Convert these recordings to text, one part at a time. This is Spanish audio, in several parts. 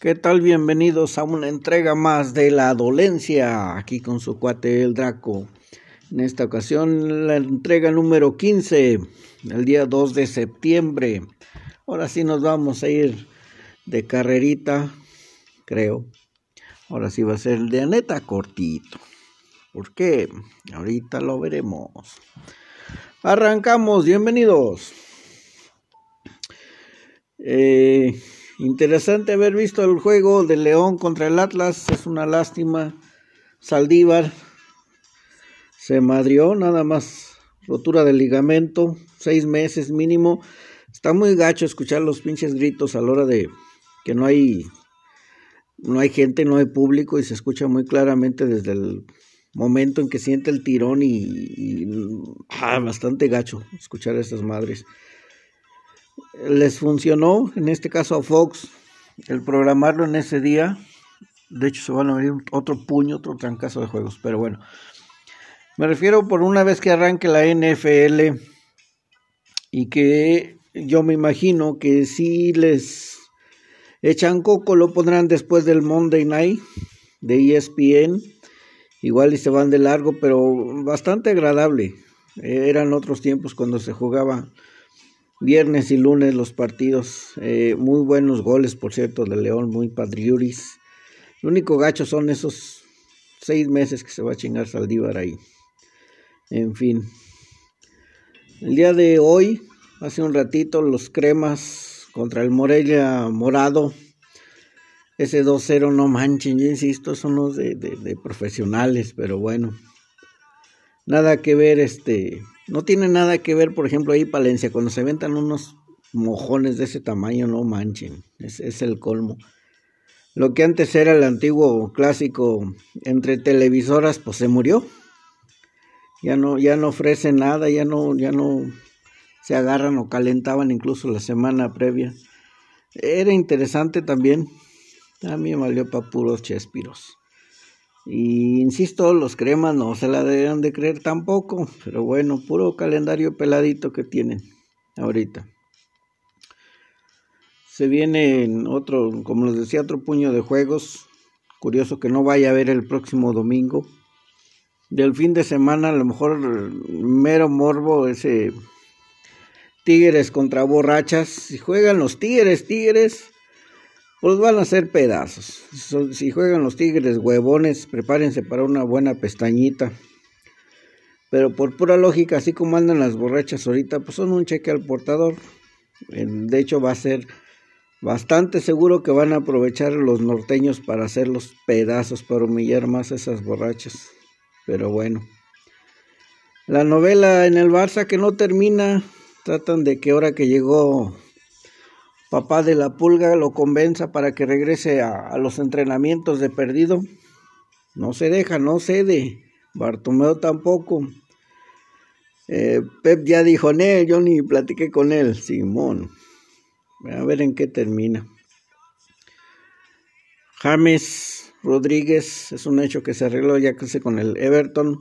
¿Qué tal? Bienvenidos a una entrega más de La Dolencia, aquí con su cuate el Draco. En esta ocasión la entrega número 15, el día 2 de septiembre. Ahora sí nos vamos a ir de carrerita, creo. Ahora sí va a ser el de neta cortito. ¿Por qué? Ahorita lo veremos. Arrancamos, bienvenidos. Eh, Interesante haber visto el juego de León contra el Atlas. Es una lástima. Saldívar se madrió, nada más rotura del ligamento, seis meses mínimo. Está muy gacho escuchar los pinches gritos a la hora de que no hay no hay gente, no hay público y se escucha muy claramente desde el momento en que siente el tirón y, ah, bastante gacho escuchar a estas madres les funcionó, en este caso a Fox, el programarlo en ese día. De hecho, se van a abrir otro puño, otro trancazo de juegos. Pero bueno, me refiero por una vez que arranque la NFL y que yo me imagino que si les echan coco, lo pondrán después del Monday Night de ESPN. Igual y se van de largo, pero bastante agradable. Eran otros tiempos cuando se jugaba Viernes y lunes los partidos. Eh, muy buenos goles, por cierto, de León, muy padriuris. Lo único gacho son esos seis meses que se va a chingar Saldívar ahí. En fin. El día de hoy, hace un ratito, los cremas contra el Morelia Morado. Ese 2-0, no manchen, yo insisto, son los de, de profesionales, pero bueno. Nada que ver este no tiene nada que ver, por ejemplo, ahí Palencia, cuando se ventan unos mojones de ese tamaño, no manchen, es, es el colmo. Lo que antes era el antiguo clásico entre televisoras, pues se murió. Ya no, ya no ofrece nada, ya no, ya no se agarran o calentaban incluso la semana previa. Era interesante también. A mí me valió para puros chespiros. Y insisto, los cremas no se la deberían de creer tampoco, pero bueno, puro calendario peladito que tienen ahorita. Se viene otro, como les decía, otro puño de juegos. Curioso que no vaya a haber el próximo domingo. Del fin de semana, a lo mejor mero morbo, ese Tigres contra borrachas. Si juegan los Tigres, Tigres, pues van a ser pedazos. Si juegan los Tigres huevones, prepárense para una buena pestañita. Pero por pura lógica, así como andan las borrachas ahorita, pues son un cheque al portador. De hecho, va a ser bastante seguro que van a aprovechar los norteños para hacer los pedazos, para humillar más a esas borrachas. Pero bueno. La novela en el Barça que no termina. Tratan de que ahora que llegó papá de la pulga lo convenza para que regrese a, los entrenamientos de perdido. No se deja, no cede. Bartomeo tampoco. Eh, Pep ya dijo, él, yo ni platiqué con él. Simón. A ver en qué termina. James Rodríguez es un hecho que se arregló ya que con el Everton.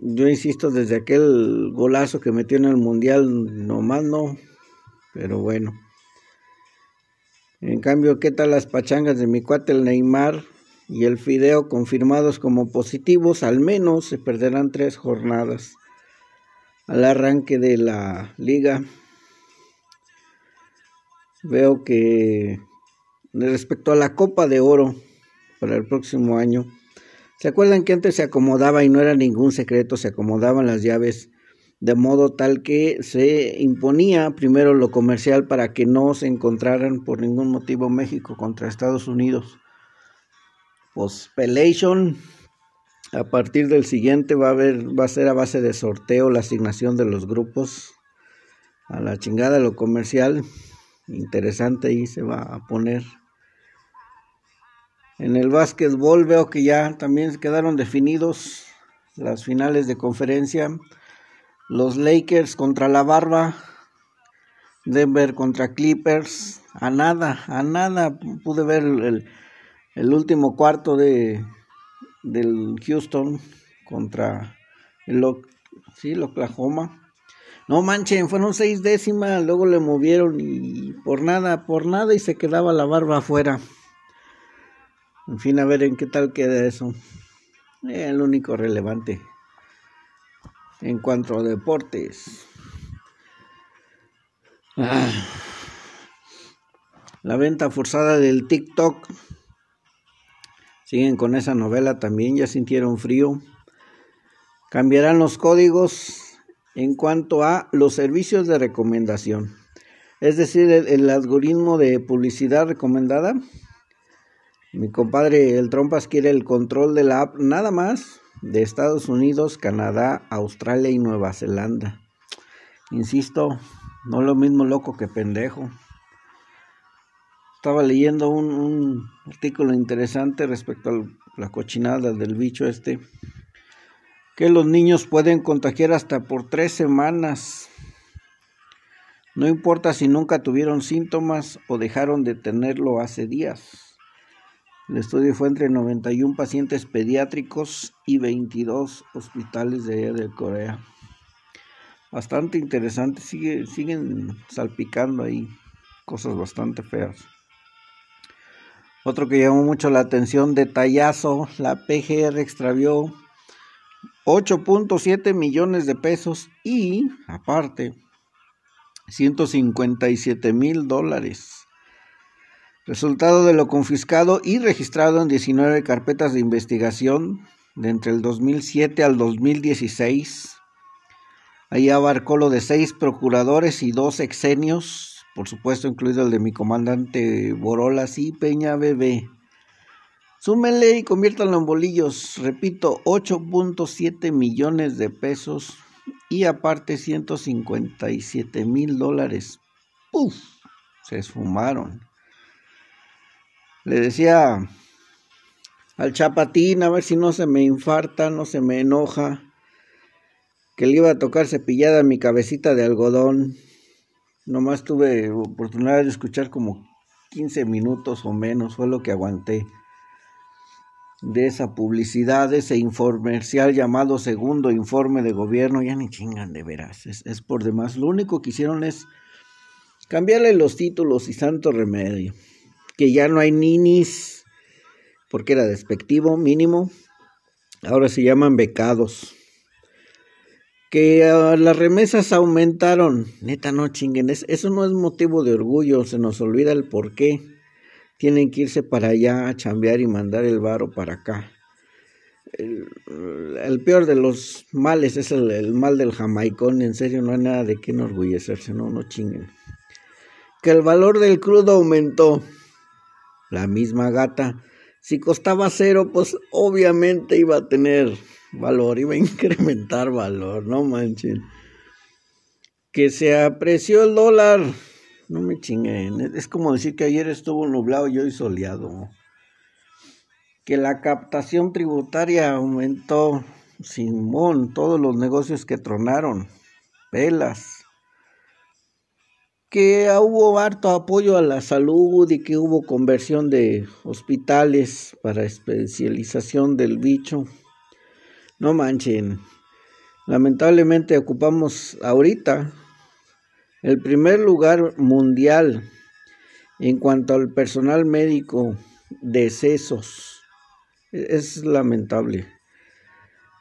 Yo insisto, desde aquel golazo que metió en el Mundial, nomás no, pero bueno. En cambio, ¿qué tal las pachangas de mi cuate el Neymar y el Fideo confirmados como positivos? Al menos se perderán tres jornadas al arranque de la liga. Veo que respecto a la Copa de Oro para el próximo año, ¿se acuerdan que antes se acomodaba y no era ningún secreto, se acomodaban las llaves de modo tal que se imponía primero lo comercial para que no se encontraran por ningún motivo México contra Estados Unidos. A partir del siguiente va a haber va a ser a base de sorteo la asignación de los grupos a la chingada lo comercial. Interesante ahí se va a poner. En el básquetbol veo que ya también quedaron definidos las finales de conferencia los Lakers contra la Barba, Denver contra Clippers, a nada, a nada pude ver el, último cuarto de del Houston contra el, sí, el Oklahoma. No manchen, fueron seis décimas, luego le movieron y por nada, por nada y se quedaba la barba afuera. En fin, a ver en qué tal queda eso. el único relevante en cuanto a deportes. Ah. La venta forzada del TikTok. Siguen con esa novela también, ya sintieron frío. Cambiarán los códigos en cuanto a los servicios de recomendación. Es decir, el, algoritmo de publicidad recomendada. Mi compadre el Trompas quiere el control de la app nada más de Estados Unidos, Canadá, Australia y Nueva Zelanda. Insisto, no lo mismo loco que pendejo. Estaba leyendo un, artículo interesante respecto a la cochinada del bicho este que los niños pueden contagiar hasta por tres semanas. No importa si nunca tuvieron síntomas o dejaron de tenerlo hace días. El estudio fue entre 91 pacientes pediátricos y 22 hospitales de, de Corea. Bastante interesante, Sigue, siguen salpicando ahí cosas bastante feas. Otro que llamó mucho la atención, detallazo, la PGR extravió 8.7 millones de pesos y, aparte, 157 mil dólares. Resultado de lo confiscado y registrado en 19 carpetas de investigación de entre el 2007 al 2016. Ahí abarcó lo de seis procuradores y dos exenios, por supuesto incluido el de mi comandante Borolas y Peña Bebé. Súmenle y conviértanlo en bolillos. Repito, 8.7 millones de pesos y aparte 157 mil dólares. ¡Puf! Se esfumaron. Le decía al chapatín a ver si no se me infarta, no se me enoja, que le iba a tocar cepillada mi cabecita de algodón. Nomás tuve oportunidad de escuchar como 15 minutos o menos, fue lo que aguanté de esa publicidad, de ese informercial llamado segundo informe de gobierno, ya ni chingan de veras, es, por demás. Lo único que hicieron es cambiarle los títulos y santo remedio, que ya no hay ninis, porque era despectivo mínimo, ahora se llaman becados. Que ah, las remesas aumentaron, neta no chinguen, eso no es motivo de orgullo, se nos olvida el por qué tienen que irse para allá a chambear y mandar el varo para acá. El, peor de los males es el, mal del jamaicón, en serio no hay nada de qué enorgullecerse, no, no chinguen. Que el valor del crudo aumentó, la misma gata, si costaba cero, pues obviamente iba a tener valor, iba a incrementar valor, no manchen. Que se apreció el dólar, no me chinguen. Es como decir que ayer estuvo nublado y hoy soleado. Que la captación tributaria aumentó. Simón, todos los negocios que tronaron. Pelas. Que hubo harto apoyo a la salud y que hubo conversión de hospitales para especialización del bicho. No manchen. Lamentablemente ocupamos ahorita el primer lugar mundial en cuanto al personal médico, decesos. Es lamentable.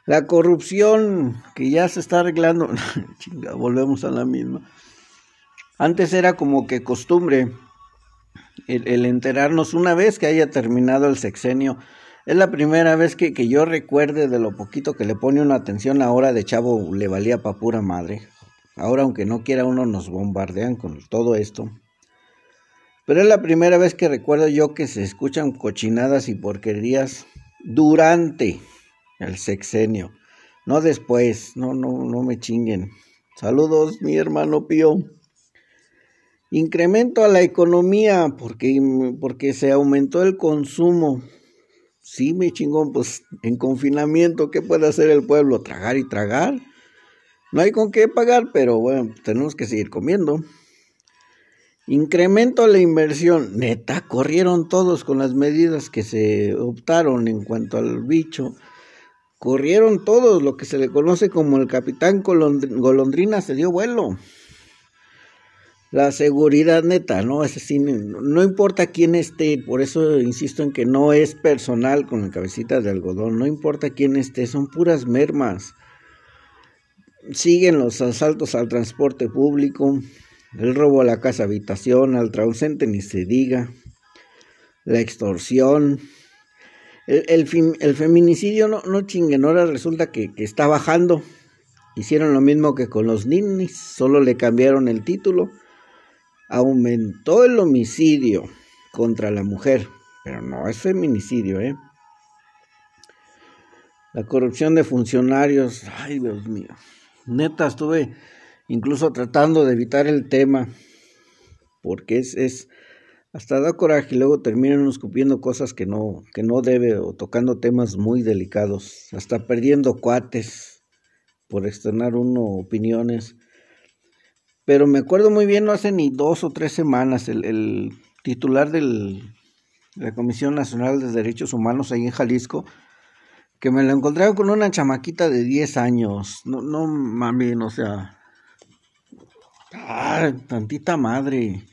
La corrupción que ya se está arreglando, chinga, volvemos a la misma. Antes era como que costumbre el, enterarnos una vez que haya terminado el sexenio. Es la primera vez que, que yo recuerde de lo poquito que le pone una atención ahora de chavo le valía pa' pura madre. Ahora, aunque no quiera uno, nos bombardean con todo esto. Pero es la primera vez que recuerdo yo que se escuchan cochinadas y porquerías durante el sexenio, no después, no, no, no me chinguen. Saludos, mi hermano Pío. Incremento a la economía porque, porque se aumentó el consumo. Sí, mi chingón, pues en confinamiento, ¿qué puede hacer el pueblo? Tragar y tragar. No hay con qué pagar, pero bueno, tenemos que seguir comiendo. Incremento a la inversión. Neta, corrieron todos con las medidas que se optaron en cuanto al bicho. corrieron todos, lo que se le conoce como el capitán Golondrina se dio vuelo. La seguridad neta, ¿no? Ese no importa quién esté, por eso insisto en que no es personal con la cabecita de algodón, no importa quién esté, son puras mermas. Siguen los asaltos al transporte público, el robo a la casa habitación, al trausente ni se diga, la extorsión, el, el, feminicidio no, no chinguen, ahora resulta que, está bajando. Hicieron lo mismo que con los ninis, solo le cambiaron el título. Aumentó el homicidio contra la mujer, pero no es feminicidio, ¿eh? La corrupción de funcionarios, ay Dios mío. Neta, estuve incluso tratando de evitar el tema, porque es, es hasta da coraje y luego terminan escupiendo cosas que no, que no debe o tocando temas muy delicados, hasta perdiendo cuates por externar uno opiniones. Pero me acuerdo muy bien, no hace ni dos o tres semanas, el, titular de la Comisión Nacional de Derechos Humanos ahí en Jalisco, que me lo encontraba con una chamaquita de 10 años. No, no mami, o sea. Ah, tantita madre.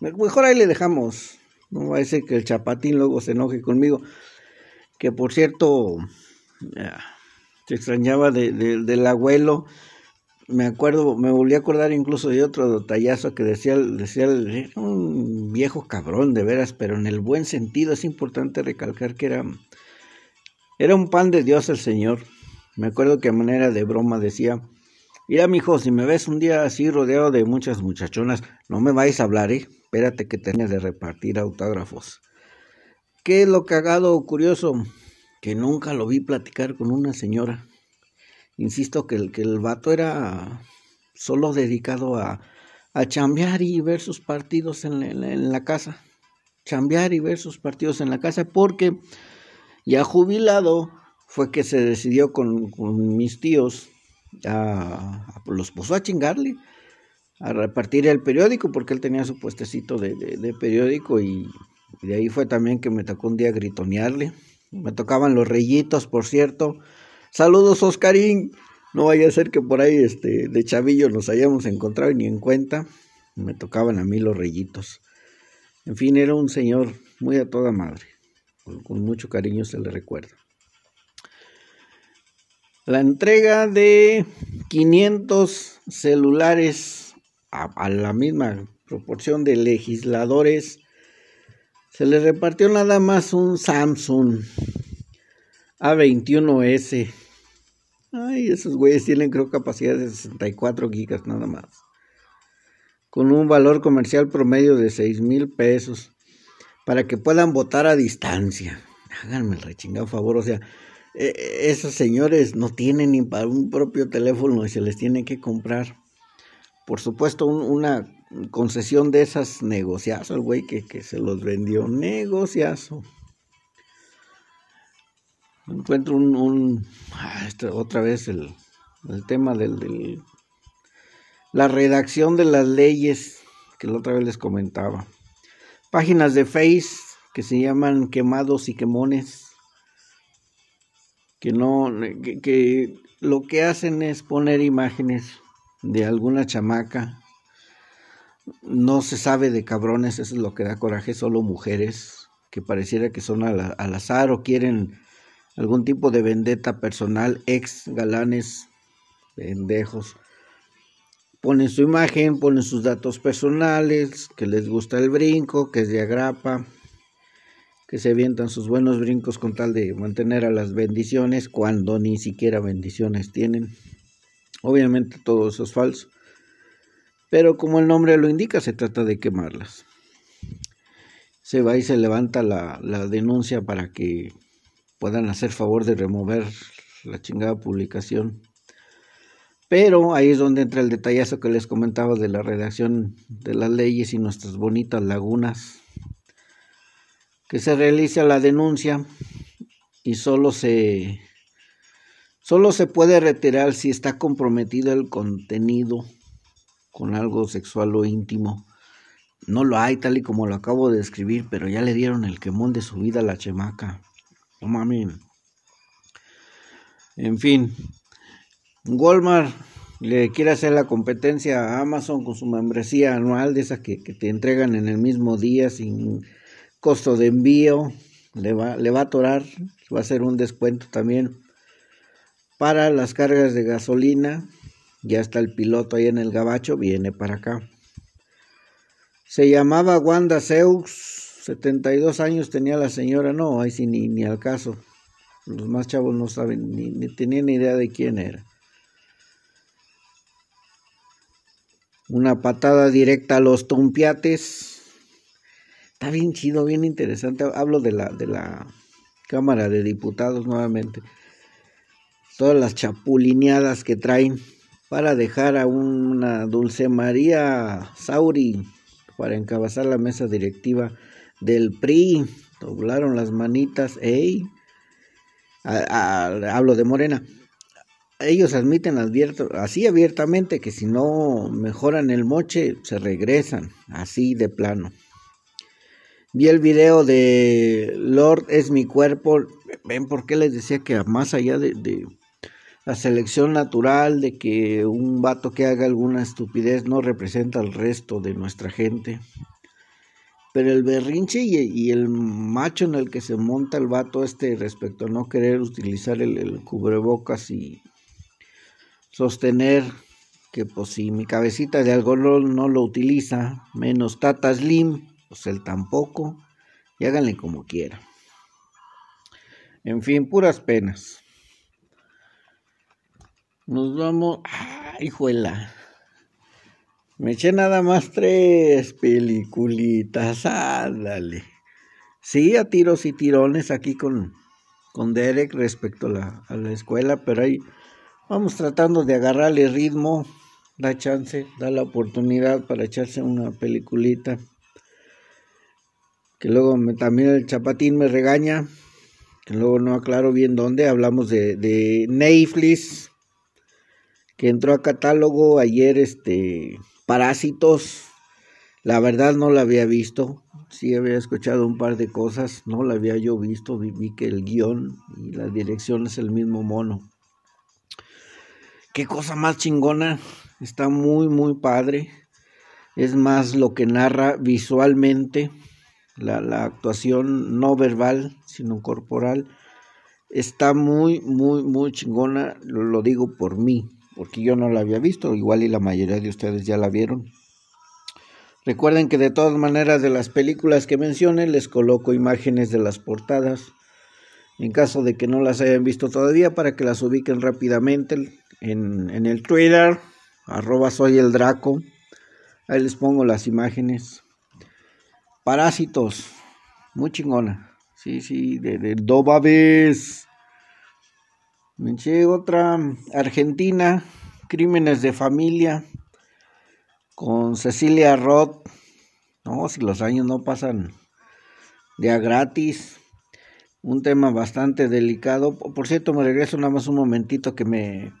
Mejor ahí le dejamos. No va a ser que el chapatín luego se enoje conmigo. Que por cierto, se extrañaba del abuelo. Me acuerdo, me volví a acordar incluso de otro detallazo que decía, decía un viejo cabrón de veras, pero en el buen sentido es importante recalcar que era, era un pan de Dios el Señor. Me acuerdo que a manera de broma decía, mira mijo, si me ves un día así rodeado de muchas muchachonas, no me vais a hablar, ¿eh? espérate que tenés de repartir autógrafos. ¿Qué es lo cagado o curioso? Que nunca lo vi platicar con una señora. Insisto que el, que el vato era solo dedicado a, a chambear y ver sus partidos en la, casa. Chambear y ver sus partidos en la casa porque ya jubilado fue que se decidió con, mis tíos a, los puso a chingarle a repartir el periódico porque él tenía su puestecito de, periódico y, de ahí fue también que me tocó un día gritonearle. Me tocaban los reyitos, por cierto. Saludos, Oscarín. No vaya a ser que por ahí este, de chavillo nos hayamos encontrado y ni en cuenta. Me tocaban a mí los reyitos. En fin, era un señor muy a toda madre. Con, con mucho cariño se le recuerda. La entrega de 500 celulares a, la misma proporción de legisladores, se le repartió nada más un Samsung A21S. Ay, esos güeyes tienen creo capacidad de 64 gigas nada más. Con un valor comercial promedio de 6 mil pesos. Para que puedan votar a distancia. Háganme el rechingado favor. O sea, e, e, esos señores no tienen ni para un propio teléfono y se les tiene que comprar por supuesto, una concesión de esas negociazo, el güey que, se los vendió, negociazo. Encuentro un, ah, este, otra vez el, tema del, la redacción de las leyes que la otra vez les comentaba. Páginas de Face que se llaman quemados y quemones, que no, que lo que hacen es poner imágenes de alguna chamaca. No se sabe de cabrones, eso es lo que da coraje, solo mujeres que pareciera que son al, azar o quieren algún tipo de vendetta personal, ex galanes, pendejos. Ponen su imagen, ponen sus datos personales, que les gusta el brinco, que es de agrapa, que se avientan sus buenos brincos con tal de mantener a las bendiciones cuando ni siquiera bendiciones tienen. Obviamente todo eso es falso. Pero como el nombre lo indica, se trata de quemarlas. Se va y se levanta la, denuncia para que puedan hacer favor de remover la chingada publicación. Pero ahí es donde entra el detallazo que les comentaba de la redacción de las leyes y nuestras bonitas lagunas. Que se realiza la denuncia y solo se Solo se puede retirar si está comprometido el contenido con algo sexual o íntimo. No lo hay tal y como lo acabo de describir, pero ya le dieron el quemón de su vida a la chemaca. No. En fin, Walmart le quiere hacer la competencia a Amazon con su membresía anual de esas que, te entregan en el mismo día sin costo de envío. Le va, le va a atorar, va a hacer un descuento también para las cargas de gasolina. Ya está el piloto ahí en el gabacho, viene para acá. Se llamaba Wanda Zeus, 72 años tenía la señora, no, ahí sí ni, al caso. Los más chavos no saben, ni, ni tenían idea de quién era. una patada directa a los tompiates. Está bien chido, bien interesante. Hablo de la, de la Cámara de Diputados nuevamente. Todas las chapulineadas que traen para dejar a una Dulce María Sauri para encabezar la mesa directiva del PRI. Doblaron las manitas, ey. hablo de Morena ellos admiten abierto, así abiertamente que si no mejoran el moche, se regresan, así de plano. Vi el video de Lord es mi cuerpo. Ven por qué les decía que más allá de, de, la selección natural, de que un vato que haga alguna estupidez no representa al resto de nuestra gente. Pero el berrinche y, el macho en el que se monta el vato este respecto a no querer utilizar el, el cubrebocas y sostener que pues si mi cabecita de algodón no lo utiliza, menos Tata Slim, pues él tampoco, y háganle como quiera. En fin, puras penas. Nos vamos. ¡Ay, hijuela! Me eché nada más tres peliculitas. Ándale. Sí, a tiros y tirones aquí con, con Derek respecto a la, a la escuela, pero hay Vamos tratando de agarrarle ritmo, da chance, da la oportunidad para echarse una peliculita. Que luego también el chapatín me regaña, que luego no aclaro bien dónde. Hablamos de, de Netflix, que entró a catálogo ayer, este, Parásitos. La verdad no la había visto, sí había escuchado un par de cosas, no la había yo visto, vi, que el guion y la dirección es el mismo mono qué cosa más chingona. Está muy, muy padre. Es más lo que narra visualmente, la, actuación no verbal, sino corporal. Está muy, muy, muy chingona. Lo, lo digo por mí, porque yo no la había visto. Igual y la mayoría de ustedes ya la vieron. Recuerden que de todas maneras de las películas que mencioné les coloco imágenes de las portadas en caso de que no las hayan visto todavía para que las ubiquen rápidamente en, el Twitter, arroba soy el Draco. Ahí les pongo las imágenes. Parásitos, muy chingona. Sí, sí, de, de Dobabes. Me eché otra Argentina, Crímenes de Familia, con Cecilia Roth. No, si los años no pasan de gratis. Un tema bastante delicado. Por cierto, me regreso nada más un momentito que me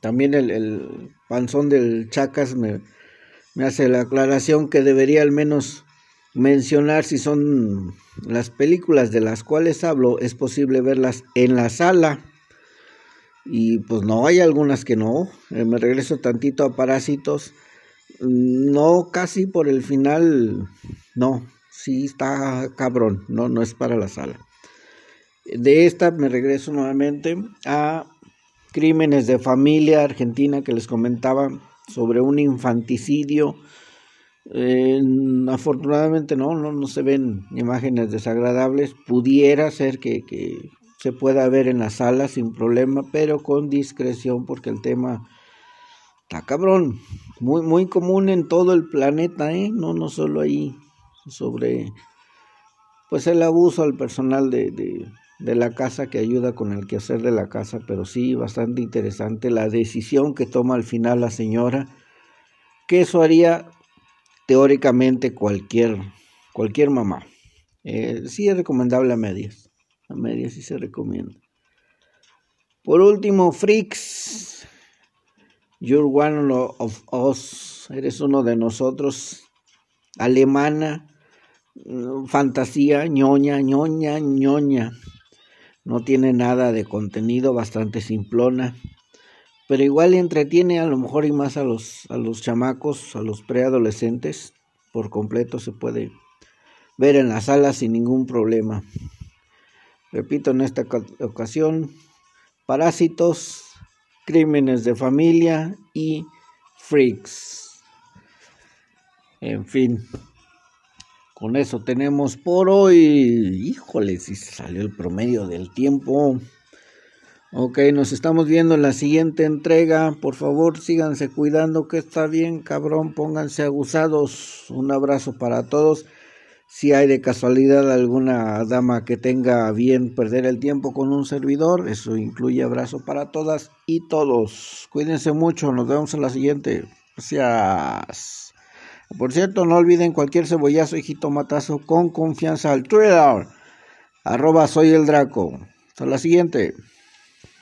también el, panzón del Chacas me, me hace la aclaración que debería al menos mencionar si son las películas de las cuales hablo, es posible verlas en la sala. Y pues no, hay algunas que no. Eh, me regreso tantito a Parásitos. No, casi por el final, no. Sí está cabrón, no, no es para la sala. De esta me regreso nuevamente a crímenes de familia argentina que les comentaba sobre un infanticidio. afortunadamente no, no, no, se ven imágenes desagradables. Pudiera ser que, que, se pueda ver en la sala sin problema, pero con discreción porque el tema está cabrón. Muy, muy común en todo el planeta, ¿eh? no, no solo ahí, sobre pues el abuso al personal de, de la casa que ayuda con el quehacer de la casa, pero sí bastante interesante la decisión que toma al final la señora, que eso haría teóricamente cualquier, cualquier mamá. Eh, sí es recomendable a medias, a medias sí se recomienda. Por último, Freaks, You're one of us, eres uno de nosotros, alemana, fantasía, ñoña, ñoña, ñoña No tiene nada de contenido, bastante simplona. Pero igual entretiene a lo mejor y más a los, a los chamacos, a los preadolescentes. Por completo se puede ver en la sala sin ningún problema. Repito, en esta ocasión, parásitos, crímenes de familia y freaks. En fin, con eso tenemos por hoy. Híjole, si salió el promedio del tiempo. Ok, nos estamos viendo en la siguiente entrega. Por favor, síganse cuidando que está bien, cabrón. Pónganse abusados. Un abrazo para todos. Si hay de casualidad alguna dama que tenga bien perder el tiempo con un servidor, eso incluye abrazo para todas y todos. Cuídense mucho, nos vemos en la siguiente. Gracias. Por cierto, no olviden cualquier cebollazo y jitomatazo con confianza al Twitter. Arroba soy el Draco. Hasta la siguiente.